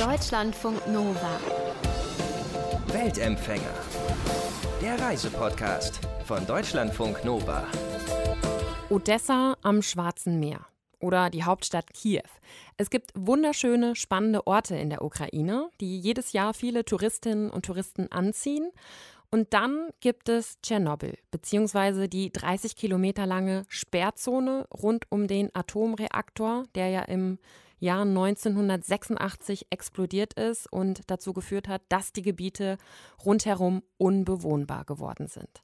Deutschlandfunk Nova. Weltempfänger. Der Reisepodcast von Deutschlandfunk Nova. Odessa am Schwarzen Meer oder die Hauptstadt Kiew. Es gibt wunderschöne, spannende Orte in der Ukraine, die jedes Jahr viele Touristinnen und Touristen anziehen. Und dann gibt es Tschernobyl, beziehungsweise die 30 Kilometer lange Sperrzone rund um den Atomreaktor, der ja im Jahr 1986 explodiert ist und dazu geführt hat, dass die Gebiete rundherum unbewohnbar geworden sind.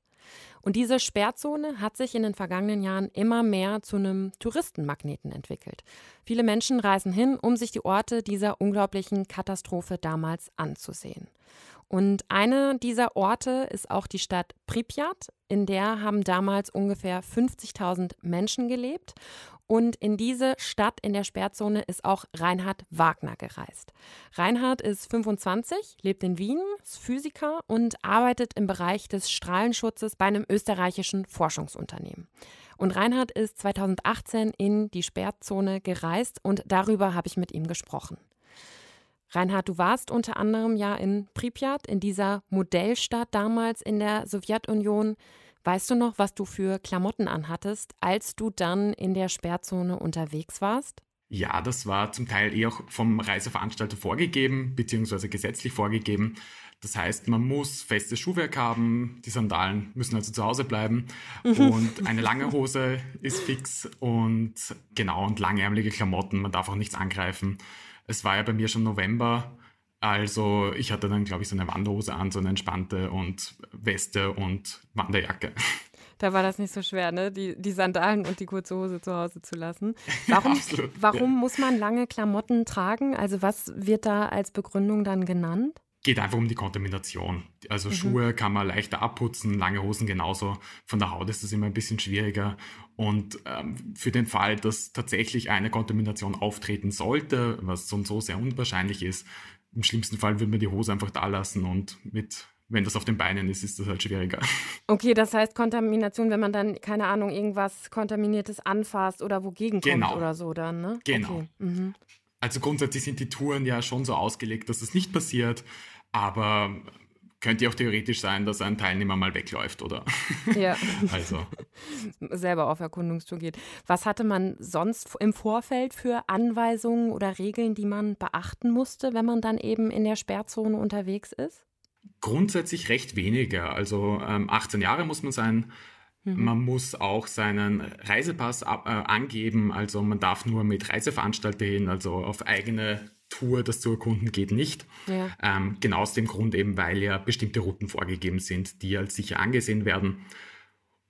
Und diese Sperrzone hat sich in den vergangenen Jahren immer mehr zu einem Touristenmagneten entwickelt. Viele Menschen reisen hin, um sich die Orte dieser unglaublichen Katastrophe damals anzusehen. Und eine dieser Orte ist auch die Stadt Pripyat. In der haben damals ungefähr 50.000 Menschen gelebt. Und in diese Stadt in der Sperrzone ist auch Reinhard Wagner gereist. Reinhard ist 25, lebt in Wien, ist Physiker und arbeitet im Bereich des Strahlenschutzes bei einem österreichischen Forschungsunternehmen. Und Reinhard ist 2018 in die Sperrzone gereist und darüber habe ich mit ihm gesprochen. Reinhard, du warst unter anderem ja in Pripyat, in dieser Modellstadt damals in der Sowjetunion. Weißt du noch, was du für Klamotten anhattest, als du dann in der Sperrzone unterwegs warst? Ja, das war zum Teil eh auch vom Reiseveranstalter vorgegeben, beziehungsweise gesetzlich vorgegeben. Das heißt, man muss festes Schuhwerk haben, die Sandalen müssen also zu Hause bleiben mhm. und eine lange Hose ist fix und genau und langärmelige Klamotten, man darf auch nichts angreifen. Es war ja bei mir schon November also ich hatte dann, glaube ich, so eine Wanderhose an, so eine entspannte und Weste und Wanderjacke. Da war das nicht so schwer, ne? Die, die Sandalen und die kurze Hose zu Hause zu lassen. Warum, warum ja. muss man lange Klamotten tragen? Also was wird da als Begründung dann genannt? Geht einfach um die Kontamination. Also mhm. Schuhe kann man leichter abputzen, lange Hosen genauso. Von der Haut ist das immer ein bisschen schwieriger. Und ähm, für den Fall, dass tatsächlich eine Kontamination auftreten sollte, was so und so sehr unwahrscheinlich ist, im schlimmsten Fall würde man die Hose einfach da lassen und mit wenn das auf den Beinen ist, ist das halt schwieriger. Okay, das heißt Kontamination, wenn man dann, keine Ahnung, irgendwas Kontaminiertes anfasst oder wogegen genau. kommt oder so dann, ne? Genau. Okay. Mhm. Also grundsätzlich sind die Touren ja schon so ausgelegt, dass das nicht passiert, aber könnte ja auch theoretisch sein, dass ein Teilnehmer mal wegläuft, oder? Ja. also. Selber auf Erkundungstour geht. Was hatte man sonst im Vorfeld für Anweisungen oder Regeln, die man beachten musste, wenn man dann eben in der Sperrzone unterwegs ist? Grundsätzlich recht weniger. Also ähm, 18 Jahre muss man sein. Mhm. Man muss auch seinen Reisepass ab, äh, angeben. Also man darf nur mit Reiseveranstalter hin, also auf eigene Tour, das zu erkunden geht nicht. Ja. Ähm, genau aus dem Grund eben, weil ja bestimmte Routen vorgegeben sind, die als sicher angesehen werden.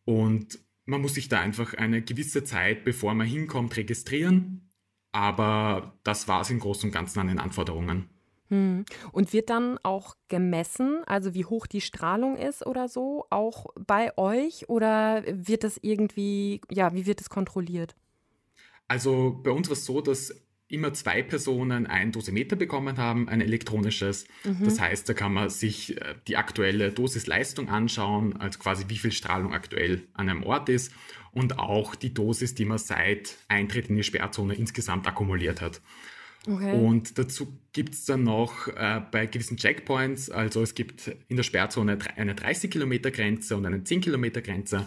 Und man muss sich da einfach eine gewisse Zeit, bevor man hinkommt, registrieren. Aber das war es im Großen und Ganzen an den Anforderungen. Hm. Und wird dann auch gemessen, also wie hoch die Strahlung ist oder so, auch bei euch? Oder wird das irgendwie, ja, wie wird es kontrolliert? Also bei uns war es so, dass immer zwei Personen ein Dosimeter bekommen haben, ein elektronisches. Mhm. Das heißt, da kann man sich äh, die aktuelle Dosisleistung anschauen, also quasi wie viel Strahlung aktuell an einem Ort ist und auch die Dosis, die man seit Eintritt in die Sperrzone insgesamt akkumuliert hat. Okay. Und dazu gibt es dann noch äh, bei gewissen Checkpoints, also es gibt in der Sperrzone eine 30 Kilometer Grenze und eine 10 Kilometer Grenze.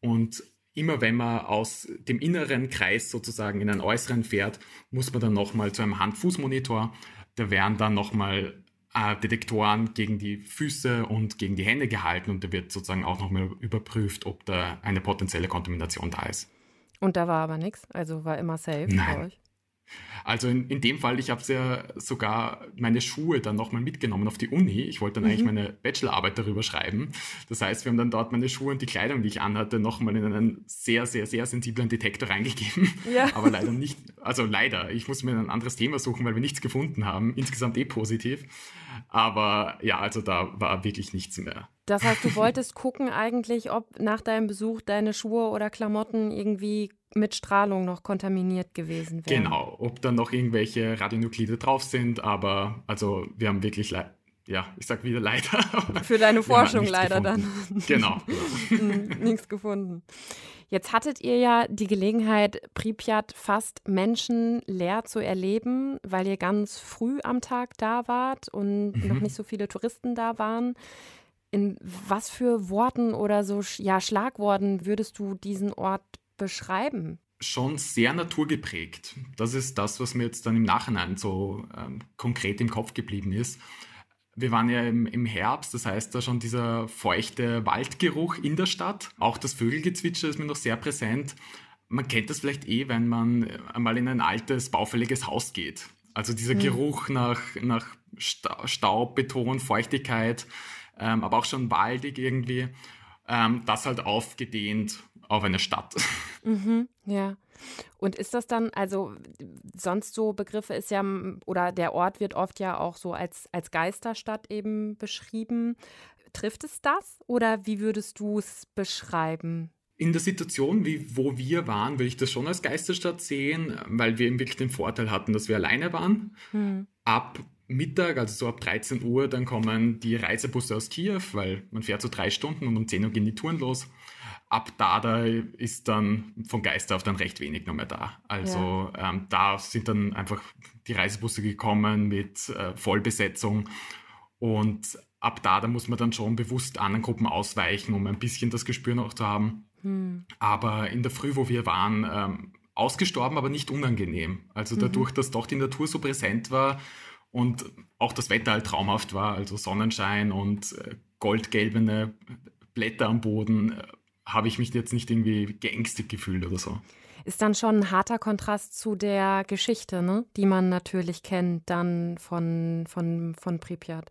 Und immer wenn man aus dem inneren Kreis sozusagen in einen äußeren fährt, muss man dann nochmal zu einem Hand-Fuß-Monitor. Da werden dann nochmal äh, Detektoren gegen die Füße und gegen die Hände gehalten und da wird sozusagen auch nochmal überprüft, ob da eine potenzielle Kontamination da ist. Und da war aber nichts, also war immer safe Nein. bei euch? Also in, in dem Fall, ich habe ja sogar meine Schuhe dann nochmal mitgenommen auf die Uni. Ich wollte dann mhm. eigentlich meine Bachelorarbeit darüber schreiben. Das heißt, wir haben dann dort meine Schuhe und die Kleidung, die ich anhatte, nochmal in einen sehr, sehr, sehr sensiblen Detektor reingegeben. Ja. Aber leider nicht, also leider, ich muss mir ein anderes Thema suchen, weil wir nichts gefunden haben. Insgesamt eh positiv. Aber ja, also da war wirklich nichts mehr. Das heißt, du wolltest gucken eigentlich, ob nach deinem Besuch deine Schuhe oder Klamotten irgendwie mit Strahlung noch kontaminiert gewesen wären. Genau, ob dann noch irgendwelche Radionuklide drauf sind, aber also wir haben wirklich ja, ich sag wieder leider. Für deine Forschung leider gefunden. dann. Genau. Nichts gefunden. Jetzt hattet ihr ja die Gelegenheit, Pripyat fast menschenleer zu erleben, weil ihr ganz früh am Tag da wart und mhm. noch nicht so viele Touristen da waren. In was für Worten oder so ja, Schlagworten würdest du diesen Ort beschreiben? Schon sehr naturgeprägt. Das ist das, was mir jetzt dann im Nachhinein so ähm, konkret im Kopf geblieben ist. Wir waren ja im, im, Herbst, das heißt da schon dieser feuchte Waldgeruch in der Stadt. Auch das Vögelgezwitscher ist mir noch sehr präsent. Man kennt das vielleicht eh, wenn man einmal in ein altes, baufälliges Haus geht. Also dieser mhm. Geruch nach, nach Staub, Beton, Feuchtigkeit, ähm, aber auch schon waldig irgendwie. Ähm, das halt aufgedehnt auf eine Stadt. Mhm, ja. Und ist das dann, also sonst so Begriffe ist ja, oder der Ort wird oft ja auch so als, als Geisterstadt eben beschrieben. Trifft es das oder wie würdest du es beschreiben? In der Situation, wie, wo wir waren, würde ich das schon als Geisterstadt sehen, weil wir eben wirklich den Vorteil hatten, dass wir alleine waren. Hm. Ab Mittag, also so ab 13 Uhr, dann kommen die Reisebusse aus Kiew, weil man fährt so drei Stunden und um 10 Uhr gehen die Touren los ab da, da ist dann von Geister auf dann recht wenig noch mehr da. Also ja. ähm, da sind dann einfach die Reisebusse gekommen mit äh, Vollbesetzung und ab da, da muss man dann schon bewusst anderen Gruppen ausweichen, um ein bisschen das Gespür noch zu haben. Hm. Aber in der Früh, wo wir waren, ähm, ausgestorben, aber nicht unangenehm. Also mhm. dadurch, dass doch die Natur so präsent war und auch das Wetter halt traumhaft war, also Sonnenschein und äh, goldgelbene Blätter am Boden, äh, habe ich mich jetzt nicht irgendwie geängstigt gefühlt oder so. Ist dann schon ein harter Kontrast zu der Geschichte, ne? die man natürlich kennt, dann von, von, von Pripyat.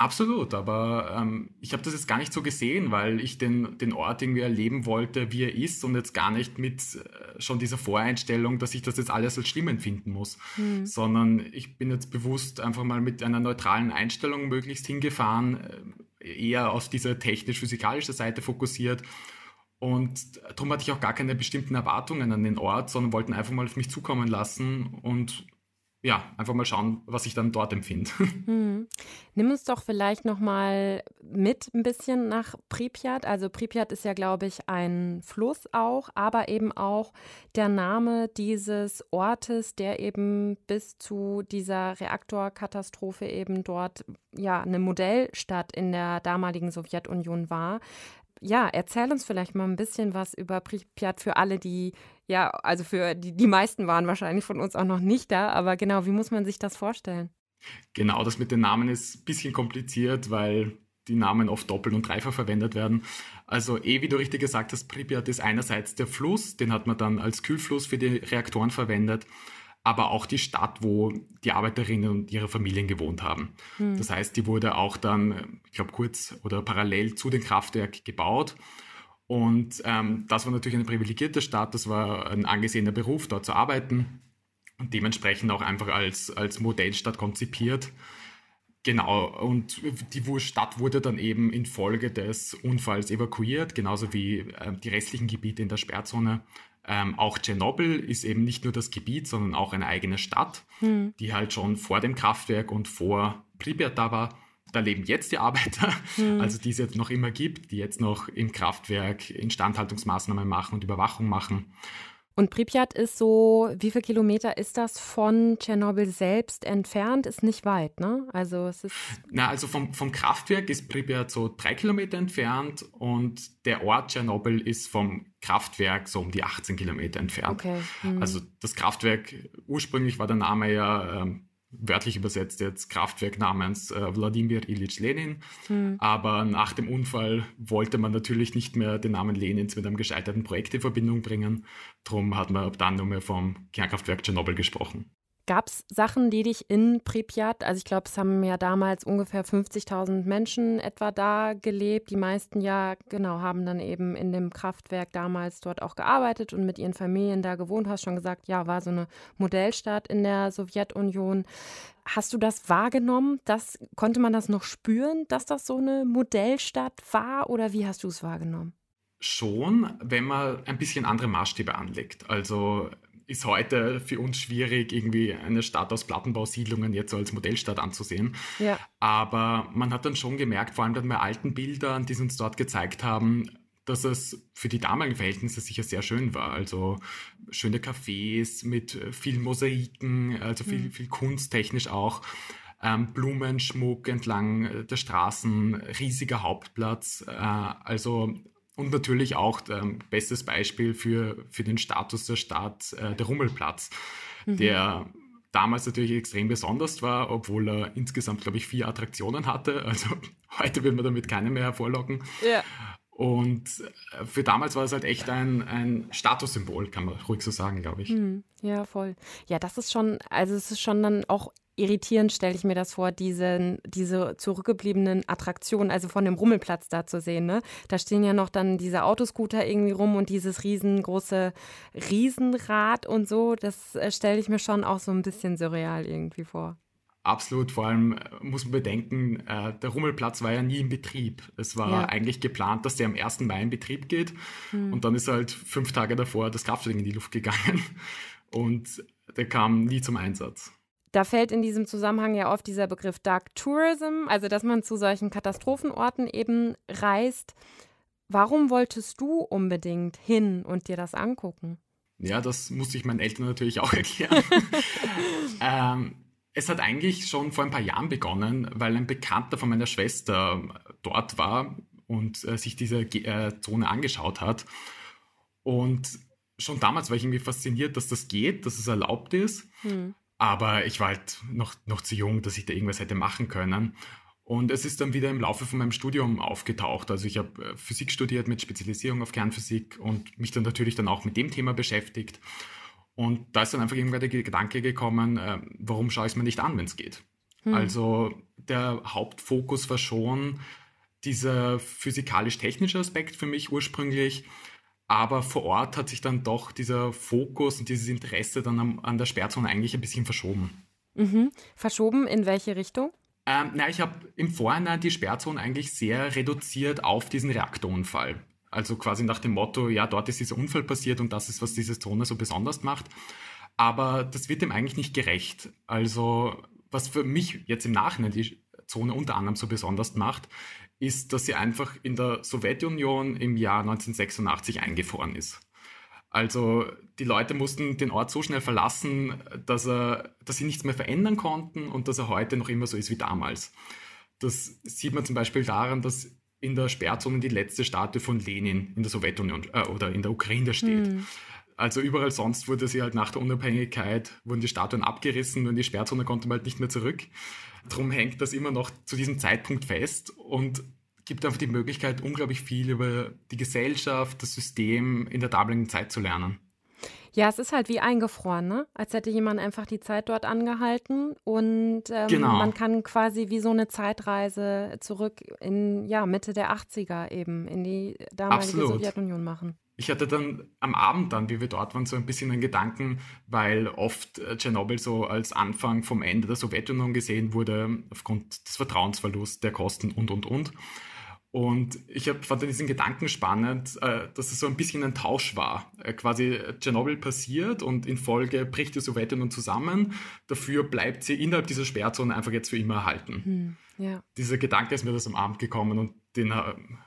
Absolut, aber ähm, ich habe das jetzt gar nicht so gesehen, weil ich den, den Ort irgendwie erleben wollte, wie er ist und jetzt gar nicht mit äh, schon dieser Voreinstellung, dass ich das jetzt alles als schlimm empfinden muss, hm. sondern ich bin jetzt bewusst einfach mal mit einer neutralen Einstellung möglichst hingefahren, äh, eher auf diese technisch-physikalische Seite fokussiert und darum hatte ich auch gar keine bestimmten Erwartungen an den Ort, sondern wollten einfach mal auf mich zukommen lassen und ja, einfach mal schauen, was ich dann dort empfinde. Hm. Nimm uns doch vielleicht noch mal mit ein bisschen nach Pripyat. Also Pripyat ist ja, glaube ich, ein Fluss auch, aber eben auch der Name dieses Ortes, der eben bis zu dieser Reaktorkatastrophe eben dort ja eine Modellstadt in der damaligen Sowjetunion war ja, erzähl uns vielleicht mal ein bisschen was über Pripyat für alle, die, ja, also für die, die meisten waren wahrscheinlich von uns auch noch nicht da, aber genau, wie muss man sich das vorstellen? Genau, das mit den Namen ist ein bisschen kompliziert, weil die Namen oft doppelt und dreifach verwendet werden. Also eh, wie du richtig gesagt hast, Pripyat ist einerseits der Fluss, den hat man dann als Kühlfluss für die Reaktoren verwendet aber auch die Stadt, wo die Arbeiterinnen und ihre Familien gewohnt haben. Hm. Das heißt, die wurde auch dann, ich glaube, kurz oder parallel zu dem Kraftwerk gebaut. Und ähm, das war natürlich eine privilegierte Stadt, das war ein angesehener Beruf, dort zu arbeiten und dementsprechend auch einfach als, als Modellstadt konzipiert. Genau, und die Stadt wurde dann eben infolge des Unfalls evakuiert, genauso wie äh, die restlichen Gebiete in der Sperrzone ähm, auch Tschernobyl ist eben nicht nur das Gebiet, sondern auch eine eigene Stadt, hm. die halt schon vor dem Kraftwerk und vor Pripyat da war. Da leben jetzt die Arbeiter, hm. also die es jetzt noch immer gibt, die jetzt noch im Kraftwerk Instandhaltungsmaßnahmen machen und Überwachung machen. Und Pripyat ist so, wie viele Kilometer ist das von Tschernobyl selbst entfernt? Ist nicht weit, ne? Also es ist. Na, also vom, vom Kraftwerk ist Pripyat so drei Kilometer entfernt und der Ort Tschernobyl ist vom Kraftwerk so um die 18 Kilometer entfernt. Okay. Hm. Also das Kraftwerk, ursprünglich war der Name ja ähm, wörtlich übersetzt jetzt Kraftwerk namens äh, Wladimir Ilyich Lenin. Hm. Aber nach dem Unfall wollte man natürlich nicht mehr den Namen Lenins mit einem gescheiterten Projekt in Verbindung bringen. Darum hat man dann nur mehr vom Kernkraftwerk Tschernobyl gesprochen. Gab es Sachen, die dich in Pripyat, also ich glaube, es haben ja damals ungefähr 50.000 Menschen etwa da gelebt. Die meisten ja, genau, haben dann eben in dem Kraftwerk damals dort auch gearbeitet und mit ihren Familien da gewohnt. Hast schon gesagt, ja, war so eine Modellstadt in der Sowjetunion. Hast du das wahrgenommen? Das, konnte man das noch spüren, dass das so eine Modellstadt war oder wie hast du es wahrgenommen? Schon, wenn man ein bisschen andere Maßstäbe anlegt. Also ist heute für uns schwierig, irgendwie eine Stadt aus Plattenbausiedlungen jetzt so als Modellstadt anzusehen. Ja. Aber man hat dann schon gemerkt, vor allem dann bei alten Bildern, die sie uns dort gezeigt haben, dass es für die damaligen Verhältnisse sicher sehr schön war. Also schöne Cafés mit vielen Mosaiken, also viel, mhm. viel kunsttechnisch auch. Ähm, Blumenschmuck entlang der Straßen, riesiger Hauptplatz. Äh, also und natürlich auch ähm, bestes Beispiel für, für den Status der Stadt, äh, der Rummelplatz, mhm. der damals natürlich extrem besonders war, obwohl er insgesamt, glaube ich, vier Attraktionen hatte. Also heute will man damit keine mehr hervorlocken. Ja. Und äh, für damals war es halt echt ein, ein Statussymbol, kann man ruhig so sagen, glaube ich. Hm, ja, voll. Ja, das ist schon, also es ist schon dann auch irritierend, stelle ich mir das vor, diesen, diese zurückgebliebenen Attraktionen, also von dem Rummelplatz da zu sehen. Ne? Da stehen ja noch dann diese Autoscooter irgendwie rum und dieses riesengroße Riesenrad und so. Das äh, stelle ich mir schon auch so ein bisschen surreal irgendwie vor. Absolut, vor allem äh, muss man bedenken, äh, der Rummelplatz war ja nie in Betrieb. Es war ja. eigentlich geplant, dass der am 1. Mai in Betrieb geht hm. und dann ist halt fünf Tage davor das Kraftwerk in die Luft gegangen und der kam nie zum Einsatz. Da fällt in diesem Zusammenhang ja oft dieser Begriff Dark Tourism, also dass man zu solchen Katastrophenorten eben reist. Warum wolltest du unbedingt hin und dir das angucken? Ja, das musste ich meinen Eltern natürlich auch erklären. ähm, es hat eigentlich schon vor ein paar Jahren begonnen, weil ein Bekannter von meiner Schwester dort war und äh, sich diese äh, Zone angeschaut hat. Und schon damals war ich irgendwie fasziniert, dass das geht, dass es erlaubt ist. Hm. Aber ich war halt noch, noch zu jung, dass ich da irgendwas hätte machen können. Und es ist dann wieder im Laufe von meinem Studium aufgetaucht. Also ich habe äh, Physik studiert mit Spezialisierung auf Kernphysik und mich dann natürlich dann auch mit dem Thema beschäftigt. Und da ist dann einfach irgendwann der Gedanke gekommen, äh, warum schaue ich es mir nicht an, wenn es geht? Hm. Also der Hauptfokus war schon dieser physikalisch-technische Aspekt für mich ursprünglich. Aber vor Ort hat sich dann doch dieser Fokus und dieses Interesse dann am, an der Sperrzone eigentlich ein bisschen verschoben. Mhm. Verschoben in welche Richtung? Ähm, na, ich habe im Vorhinein die Sperrzone eigentlich sehr reduziert auf diesen Reaktorunfall. Also quasi nach dem Motto, ja, dort ist dieser Unfall passiert und das ist, was diese Zone so besonders macht. Aber das wird dem eigentlich nicht gerecht. Also was für mich jetzt im Nachhinein die Zone unter anderem so besonders macht, ist, dass sie einfach in der Sowjetunion im Jahr 1986 eingefroren ist. Also die Leute mussten den Ort so schnell verlassen, dass, er, dass sie nichts mehr verändern konnten und dass er heute noch immer so ist wie damals. Das sieht man zum Beispiel daran, dass in der Sperrzone die letzte Statue von Lenin in der Sowjetunion äh, oder in der Ukraine steht. Hm. Also überall sonst wurde sie halt nach der Unabhängigkeit, wurden die Statuen abgerissen und die Sperrzone konnte man halt nicht mehr zurück. Darum hängt das immer noch zu diesem Zeitpunkt fest und gibt einfach die Möglichkeit, unglaublich viel über die Gesellschaft, das System in der damaligen Zeit zu lernen. Ja, es ist halt wie eingefroren, ne? Als hätte jemand einfach die Zeit dort angehalten und ähm, genau. man kann quasi wie so eine Zeitreise zurück in ja, Mitte der 80er eben in die damalige Absolut. Sowjetunion machen. Ich hatte dann am Abend dann, wie wir dort waren, so ein bisschen einen Gedanken, weil oft äh, Tschernobyl so als Anfang vom Ende der Sowjetunion gesehen wurde, aufgrund des Vertrauensverlusts, der Kosten und, und, und. Und ich hab, fand diesen Gedanken spannend, äh, dass es so ein bisschen ein Tausch war. Äh, quasi Tschernobyl passiert und in Folge bricht die Sowjetunion zusammen. Dafür bleibt sie innerhalb dieser Sperrzone einfach jetzt für immer erhalten. Hm. Ja. Dieser Gedanke ist mir das am Abend gekommen und den äh,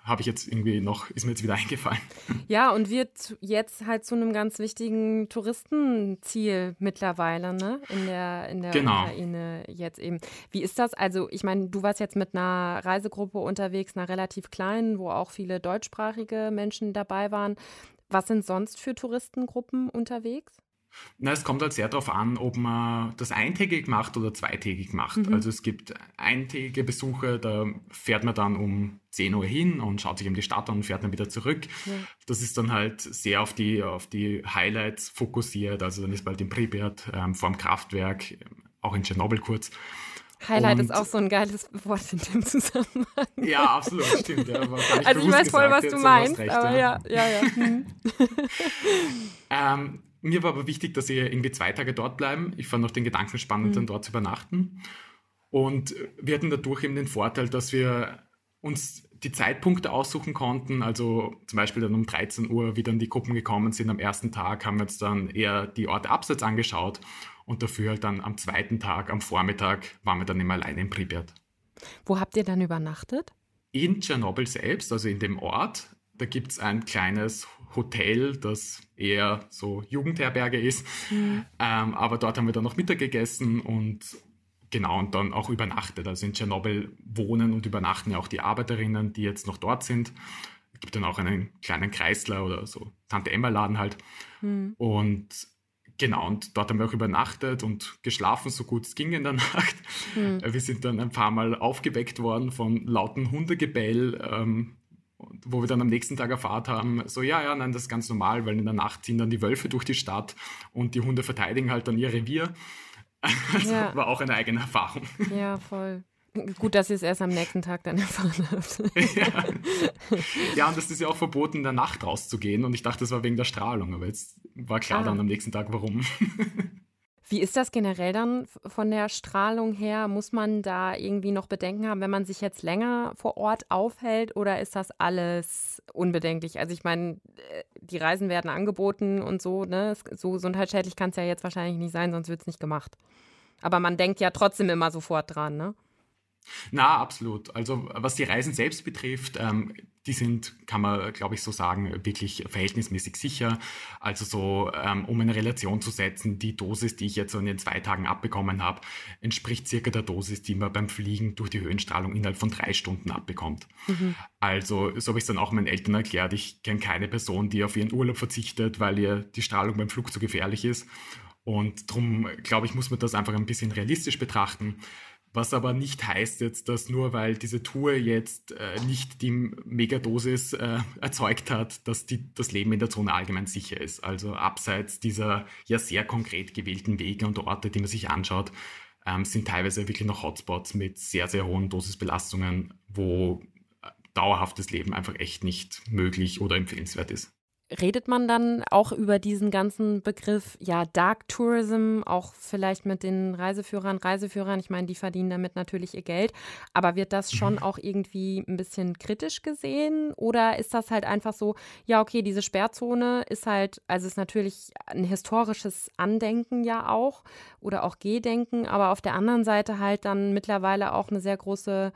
habe ich jetzt irgendwie noch, ist mir jetzt wieder eingefallen. Ja, und wird jetzt halt zu einem ganz wichtigen Touristenziel mittlerweile, ne? In der, in der genau. Ukraine jetzt eben. Wie ist das? Also, ich meine, du warst jetzt mit einer Reisegruppe unterwegs, einer relativ kleinen, wo auch viele deutschsprachige Menschen dabei waren. Was sind sonst für Touristengruppen unterwegs? Na, es kommt halt sehr darauf an, ob man das eintägig macht oder zweitägig macht. Mhm. Also es gibt eintägige Besuche, da fährt man dann um 10 Uhr hin und schaut sich eben die Stadt an und fährt dann wieder zurück. Ja. Das ist dann halt sehr auf die, auf die Highlights fokussiert. Also dann ist bald in Pripyat ähm, vor dem Kraftwerk, auch in Tschernobyl kurz. Highlight und ist auch so ein geiles Wort in dem Zusammenhang. Ja, absolut, stimmt. Ja, also ich weiß voll, was du meinst, aber ja, ja, ja. Hm. ähm, mir war aber wichtig, dass wir irgendwie zwei Tage dort bleiben. Ich fand auch den Gedanken spannend, mhm. dann dort zu übernachten. Und wir hatten dadurch eben den Vorteil, dass wir uns die Zeitpunkte aussuchen konnten. Also zum Beispiel dann um 13 Uhr, wie dann die Gruppen gekommen sind am ersten Tag, haben wir uns dann eher die Orte abseits angeschaut. Und dafür halt dann am zweiten Tag, am Vormittag, waren wir dann immer alleine in Pripyat. Wo habt ihr dann übernachtet? In Tschernobyl selbst, also in dem Ort. Da gibt es ein kleines Hotel, das eher so Jugendherberge ist. Mhm. Ähm, aber dort haben wir dann noch Mittag gegessen und genau und dann auch übernachtet. Also in Tschernobyl wohnen und übernachten ja auch die Arbeiterinnen, die jetzt noch dort sind. Es gibt dann auch einen kleinen Kreisler oder so Tante Emma Laden halt. Mhm. Und Genau, und dort haben wir auch übernachtet und geschlafen, so gut es ging in der Nacht. Mhm. Wir sind dann ein paar Mal aufgeweckt worden von lauten Hundegebell, ähm, wo wir dann am nächsten Tag erfahrt haben, so ja, ja, nein, das ist ganz normal, weil in der Nacht ziehen dann die Wölfe durch die Stadt und die Hunde verteidigen halt dann ihr Revier. Also ja. war auch eine eigene Erfahrung. Ja, voll. Gut, dass ihr es erst am nächsten Tag dann erfahren habt. ja. ja, und es ist ja auch verboten, in der Nacht rauszugehen. Und ich dachte, das war wegen der Strahlung, aber jetzt war klar ah. dann am nächsten Tag, warum. Wie ist das generell dann von der Strahlung her? Muss man da irgendwie noch Bedenken haben, wenn man sich jetzt länger vor Ort aufhält oder ist das alles unbedenklich? Also ich meine, äh, die Reisen werden angeboten und so, ne? So gesundheitsschädlich kann es ja jetzt wahrscheinlich nicht sein, sonst wird es nicht gemacht. Aber man denkt ja trotzdem immer sofort dran, ne? Na, absolut. Also was die Reisen selbst betrifft, ähm, die sind, kann man, glaube ich, so sagen, wirklich verhältnismäßig sicher. Also so, ähm, um eine Relation zu setzen, die Dosis, die ich jetzt so in den zwei Tagen abbekommen habe, entspricht circa der Dosis, die man beim Fliegen durch die Höhenstrahlung innerhalb von drei Stunden abbekommt. Mhm. Also so habe ich es dann auch meinen Eltern erklärt. Ich kenne keine Person, die auf ihren Urlaub verzichtet, weil ihr die Strahlung beim Flug zu gefährlich ist. Und darum, glaube ich, muss man das einfach ein bisschen realistisch betrachten. Was aber nicht heißt jetzt, dass nur weil diese Tour jetzt äh, nicht die Megadosis äh, erzeugt hat, dass die, das Leben in der Zone allgemein sicher ist. Also abseits dieser ja sehr konkret gewählten Wege und Orte, die man sich anschaut, ähm, sind teilweise wirklich noch Hotspots mit sehr, sehr hohen Dosisbelastungen, wo äh, dauerhaftes Leben einfach echt nicht möglich oder empfehlenswert ist redet man dann auch über diesen ganzen Begriff, ja, Dark Tourism, auch vielleicht mit den Reiseführern, Reiseführern, ich meine, die verdienen damit natürlich ihr Geld, aber wird das schon mhm. auch irgendwie ein bisschen kritisch gesehen? Oder ist das halt einfach so, ja, okay, diese Sperrzone ist halt, also ist natürlich ein historisches Andenken ja auch oder auch Gedenken, aber auf der anderen Seite halt dann mittlerweile auch eine sehr große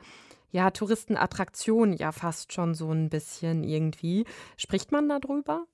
ja, Touristenattraktion ja fast schon so ein bisschen irgendwie. Spricht man darüber?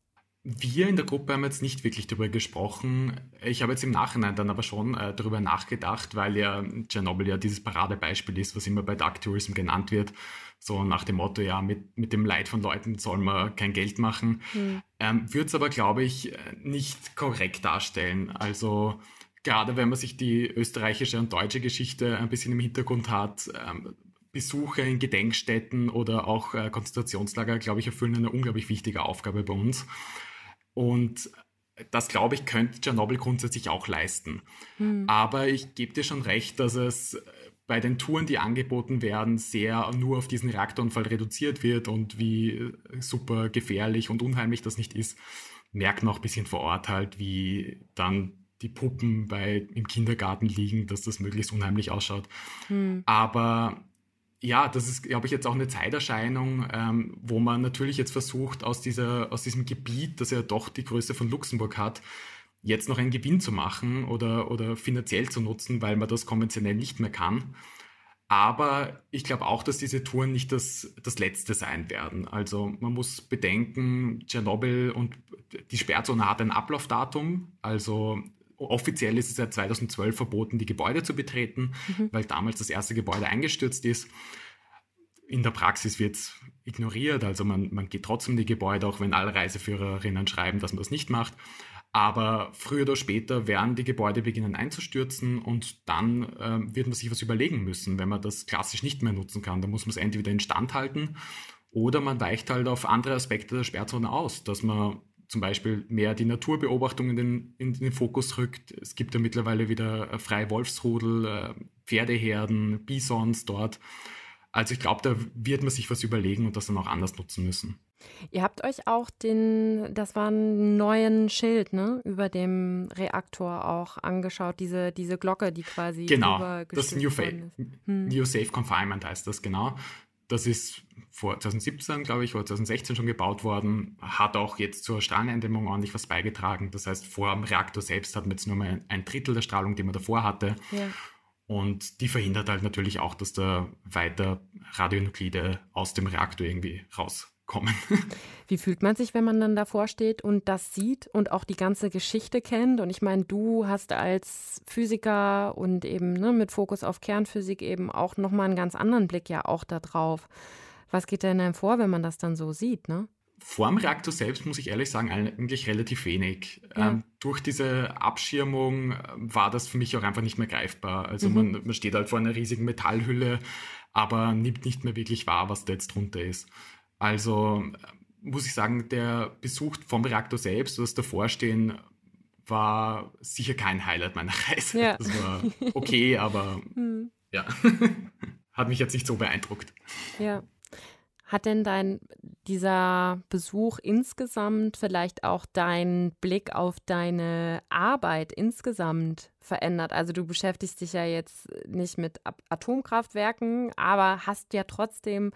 Wir in der Gruppe haben jetzt nicht wirklich darüber gesprochen. Ich habe jetzt im Nachhinein dann aber schon äh, darüber nachgedacht, weil ja Tschernobyl ja dieses Paradebeispiel ist, was immer bei Dark Tourism genannt wird. So nach dem Motto, ja, mit, mit dem Leid von Leuten soll man kein Geld machen. Hm. Ähm, Würde es aber, glaube ich, nicht korrekt darstellen. Also gerade wenn man sich die österreichische und deutsche Geschichte ein bisschen im Hintergrund hat, ähm, Besuche in Gedenkstätten oder auch äh, Konzentrationslager, glaube ich, erfüllen eine unglaublich wichtige Aufgabe bei uns. Und das, glaube ich, könnte Tschernobyl grundsätzlich auch leisten. Hm. Aber ich gebe dir schon recht, dass es bei den Touren, die angeboten werden, sehr nur auf diesen Reaktorunfall reduziert wird und wie super gefährlich und unheimlich das nicht ist, merkt man auch ein bisschen vor Ort halt, wie dann die Puppen bei, im Kindergarten liegen, dass das möglichst unheimlich ausschaut. Hm. Aber ja, das ist, glaube ich, jetzt auch eine Zeiterscheinung, ähm, wo man natürlich jetzt versucht, aus, dieser, aus diesem Gebiet, das ja doch die Größe von Luxemburg hat, jetzt noch einen Gewinn zu machen oder, oder finanziell zu nutzen, weil man das konventionell nicht mehr kann. Aber ich glaube auch, dass diese Touren nicht das, das letzte sein werden. Also man muss bedenken, Tschernobyl und die Sperrzone hat ein Ablaufdatum. Also offiziell ist es seit 2012 verboten, die Gebäude zu betreten, mhm. weil damals das erste Gebäude eingestürzt ist. In der Praxis wird es ignoriert, also man, man geht trotzdem in die Gebäude, auch wenn alle Reiseführerinnen schreiben, dass man das nicht macht. Aber früher oder später werden die Gebäude beginnen einzustürzen und dann äh, wird man sich was überlegen müssen, wenn man das klassisch nicht mehr nutzen kann. Dann muss man es entweder instand halten oder man weicht halt auf andere Aspekte der Sperrzone aus, dass man zum Beispiel mehr die Naturbeobachtung in den, in den Fokus rückt. Es gibt ja mittlerweile wieder freie Wolfsrudel, äh, Pferdeherden, Bisons dort. Also ich glaube, da wird man sich was überlegen und das dann auch anders nutzen müssen. Ihr habt euch auch den, das war ein neuen Schild, ne, über dem Reaktor auch angeschaut, diese, diese Glocke, die quasi Genau, das New, Fa hm. New Safe Confinement heißt das, genau. Das ist vor 2017, glaube ich, oder 2016 schon gebaut worden, hat auch jetzt zur Strahleneindämmung ordentlich was beigetragen. Das heißt, vor dem Reaktor selbst hat man jetzt nur mal ein Drittel der Strahlung, die man davor hatte. Ja. Und die verhindert halt natürlich auch, dass da weiter Radionuklide aus dem Reaktor irgendwie raus kommen. Wie fühlt man sich, wenn man dann davor steht und das sieht und auch die ganze Geschichte kennt? Und ich meine, du hast als Physiker und eben ne, mit Fokus auf Kernphysik eben auch nochmal einen ganz anderen Blick ja auch da drauf. Was geht denn einem vor, wenn man das dann so sieht, ne? Vor dem Reaktor selbst muss ich ehrlich sagen, eigentlich relativ wenig. Ja. Ähm, durch diese Abschirmung äh, war das für mich auch einfach nicht mehr greifbar. Also mhm. man, man steht halt vor einer riesigen Metallhülle, aber nimmt nicht mehr wirklich wahr, was da jetzt drunter ist. Also äh, muss ich sagen, der Besuch vom Reaktor selbst, das Davorstehen, war sicher kein Highlight meiner Reise. Ja. Das war okay, aber mhm. ja, hat mich jetzt nicht so beeindruckt. Ja. Hat denn dein dieser Besuch insgesamt vielleicht auch deinen Blick auf deine Arbeit insgesamt verändert? Also du beschäftigst dich ja jetzt nicht mit Atomkraftwerken, aber hast ja trotzdem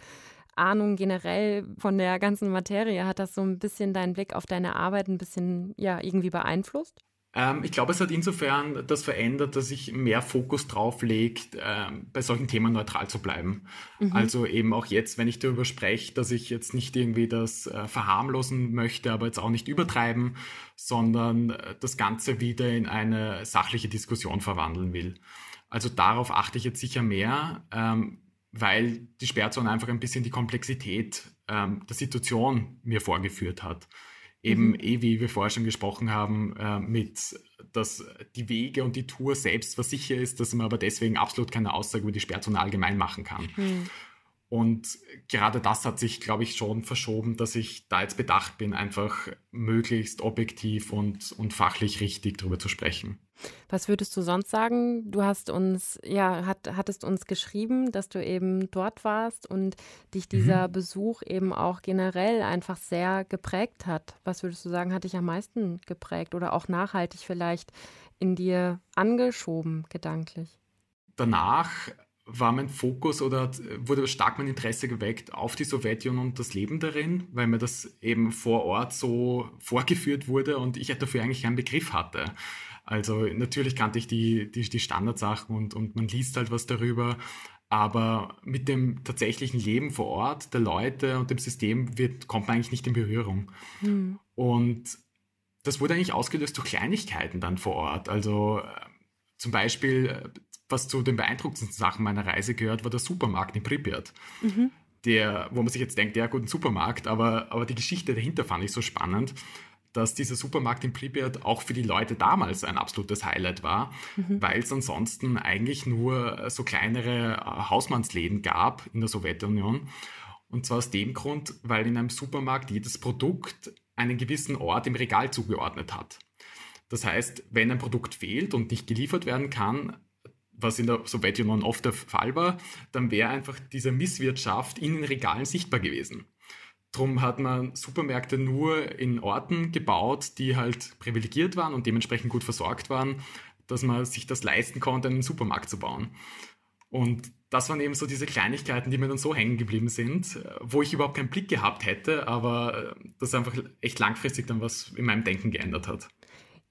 Ahnung generell von der ganzen Materie. Hat das so ein bisschen deinen Blick auf deine Arbeit ein bisschen ja irgendwie beeinflusst? Ähm, ich glaube, es hat insofern das verändert, dass ich mehr Fokus drauf legt, ähm, bei solchen Themen neutral zu bleiben. Mhm. Also eben auch jetzt, wenn ich darüber spreche, dass ich jetzt nicht irgendwie das äh, verharmlosen möchte, aber jetzt auch nicht übertreiben, sondern äh, das Ganze wieder in eine sachliche Diskussion verwandeln will. Also darauf achte ich jetzt sicher mehr, ähm, weil die Sperrzone einfach ein bisschen die Komplexität ähm, der Situation mir vorgeführt hat eben mhm. eh, wie wir vorher schon gesprochen haben, äh, mit, dass die Wege und die Tour selbst was sicher ist, dass man aber deswegen absolut keine Aussage über die Sperrzone allgemein machen kann. Mhm. Und gerade das hat sich, glaube ich, schon verschoben, dass ich da jetzt bedacht bin, einfach möglichst objektiv und, und fachlich richtig darüber zu sprechen. Was würdest du sonst sagen? Du hast uns, ja, hat, hattest uns geschrieben, dass du eben dort warst und dich mhm. dieser mhm. Besuch eben auch generell einfach sehr geprägt hat. Was würdest du sagen, hat dich am meisten geprägt oder auch nachhaltig vielleicht in dir angeschoben, gedanklich? Danach war mein Fokus oder wurde stark mein Interesse geweckt auf die Sowjetunion und das Leben darin, weil mir das eben vor Ort so vorgeführt wurde und ich dafür eigentlich keinen Begriff hatte. Also natürlich kannte ich die, die, die Standardsachen und, und man liest halt was darüber, aber mit dem tatsächlichen Leben vor Ort der Leute und dem System wird, kommt man eigentlich nicht in Berührung. Mhm. Und das wurde eigentlich ausgelöst durch Kleinigkeiten dann vor Ort. Also äh, zum Beispiel äh, was zu den beeindruckendsten Sachen meiner Reise gehört, war der Supermarkt in Pripyat. Mhm. Der, wo man sich jetzt denkt, ja gut, ein Supermarkt, aber, aber die Geschichte dahinter fand ich so spannend, dass dieser Supermarkt in Pripyat auch für die Leute damals ein absolutes Highlight war, mhm. weil es ansonsten eigentlich nur so kleinere äh, Hausmannsläden gab in der Sowjetunion. Und zwar aus dem Grund, weil in einem Supermarkt jedes Produkt einen gewissen Ort im Regal zugeordnet hat. Das heißt, wenn ein Produkt fehlt und nicht geliefert werden kann, was in der Sowjetunion oft der Fall war, dann wäre einfach diese Misswirtschaft in den Regalen sichtbar gewesen. Drum hat man Supermärkte nur in Orten gebaut, die halt privilegiert waren und dementsprechend gut versorgt waren, dass man sich das leisten konnte, einen Supermarkt zu bauen. Und das waren eben so diese Kleinigkeiten, die mir dann so hängen geblieben sind, wo ich überhaupt keinen Blick gehabt hätte, aber das einfach echt langfristig dann was in meinem Denken geändert hat.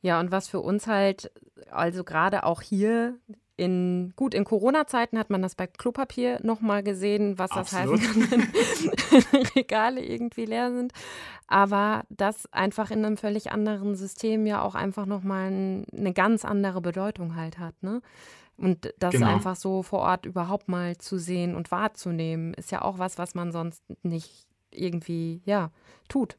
Ja, und was für uns halt, also gerade auch hier in, gut, in Corona-Zeiten hat man das bei Klopapier nochmal gesehen, was Absolut. das heißen kann, wenn Regale irgendwie leer sind. Aber das einfach in einem völlig anderen System ja auch einfach nochmal ein, eine ganz andere Bedeutung halt hat, ne? Und das genau. einfach so vor Ort überhaupt mal zu sehen und wahrzunehmen, ist ja auch was, was man sonst nicht irgendwie, ja, tut.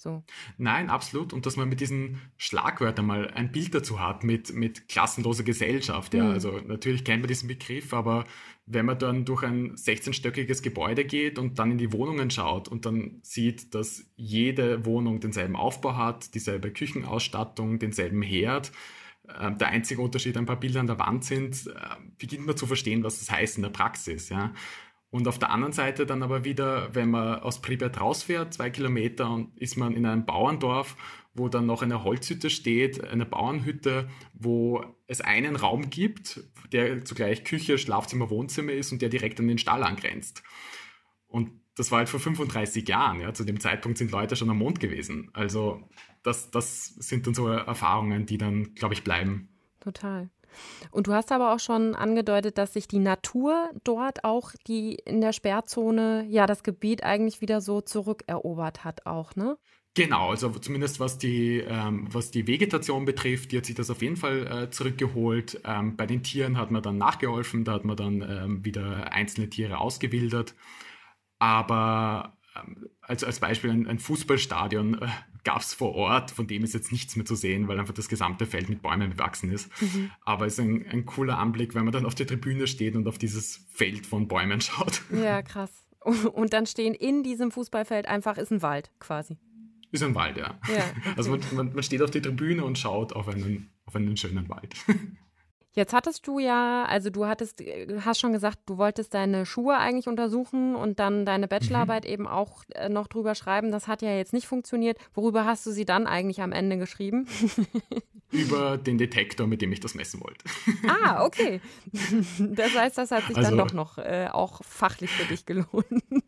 So. Nein, absolut. Und dass man mit diesen Schlagwörtern mal ein Bild dazu hat, mit, mit klassenloser Gesellschaft. Ja. Mhm. Also natürlich kennt man diesen Begriff, aber wenn man dann durch ein 16-stöckiges Gebäude geht und dann in die Wohnungen schaut und dann sieht, dass jede Wohnung denselben Aufbau hat, dieselbe Küchenausstattung, denselben Herd, äh, der einzige Unterschied ein paar Bilder an der Wand sind, äh, beginnt man zu verstehen, was das heißt in der Praxis. Ja. Und auf der anderen Seite dann aber wieder, wenn man aus Pripyat rausfährt, zwei Kilometer, und ist man in einem Bauerndorf, wo dann noch eine Holzhütte steht, eine Bauernhütte, wo es einen Raum gibt, der zugleich Küche, Schlafzimmer, Wohnzimmer ist und der direkt an den Stall angrenzt. Und das war halt vor 35 Jahren. Ja. Zu dem Zeitpunkt sind Leute schon am Mond gewesen. Also das, das sind dann so Erfahrungen, die dann, glaube ich, bleiben. Total. Und du hast aber auch schon angedeutet, dass sich die Natur dort auch, die in der Sperrzone, ja, das Gebiet eigentlich wieder so zurückerobert hat auch, ne? Genau, also zumindest was die, ähm, was die Vegetation betrifft, die hat sich das auf jeden Fall äh, zurückgeholt. Ähm, bei den Tieren hat man dann nachgeholfen, da hat man dann ähm, wieder einzelne Tiere ausgewildert. Aber ähm, als, als Beispiel ein, ein Fußballstadion äh, gab es vor Ort, von dem ist jetzt nichts mehr zu sehen, weil einfach das gesamte Feld mit Bäumen bewachsen ist. Mhm. Aber es ist ein, ein cooler Anblick, wenn man dann auf der Tribüne steht und auf dieses Feld von Bäumen schaut. Ja, krass. Und dann stehen in diesem Fußballfeld einfach ist ein Wald quasi. Ist ein Wald, ja. ja okay. Also man, man, man, steht auf der Tribüne und schaut auf einen, auf einen schönen Wald. Jetzt hattest du ja, also du hattest, äh, hast schon gesagt, du wolltest deine Schuhe eigentlich untersuchen und dann deine Bachelorarbeit mhm. eben auch äh, noch drüber schreiben. Das hat ja jetzt nicht funktioniert. Worüber hast du sie dann eigentlich am Ende geschrieben? Über den Detektor, mit dem ich das messen wollte. Ah, okay. Das heißt, das hat sich also, dann doch noch äh, auch fachlich für dich gelohnt.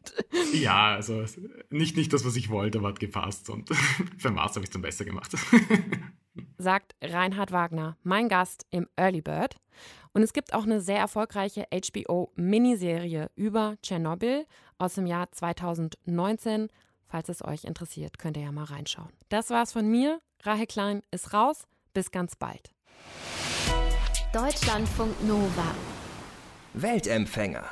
Ja, also nicht, nicht das, was ich wollte, aber hat gepasst und für Mars habe ich es dann besser gemacht sagt Reinhard Wagner, mein Gast im Early Bird. Und es gibt auch eine sehr erfolgreiche HBO-Miniserie über Tschernobyl aus dem Jahr 2019. Falls es euch interessiert, könnt ihr ja mal reinschauen. Das war's von mir. Rahel Klein ist raus. Bis ganz bald. Deutschlandfunk Nova. Weltempfänger.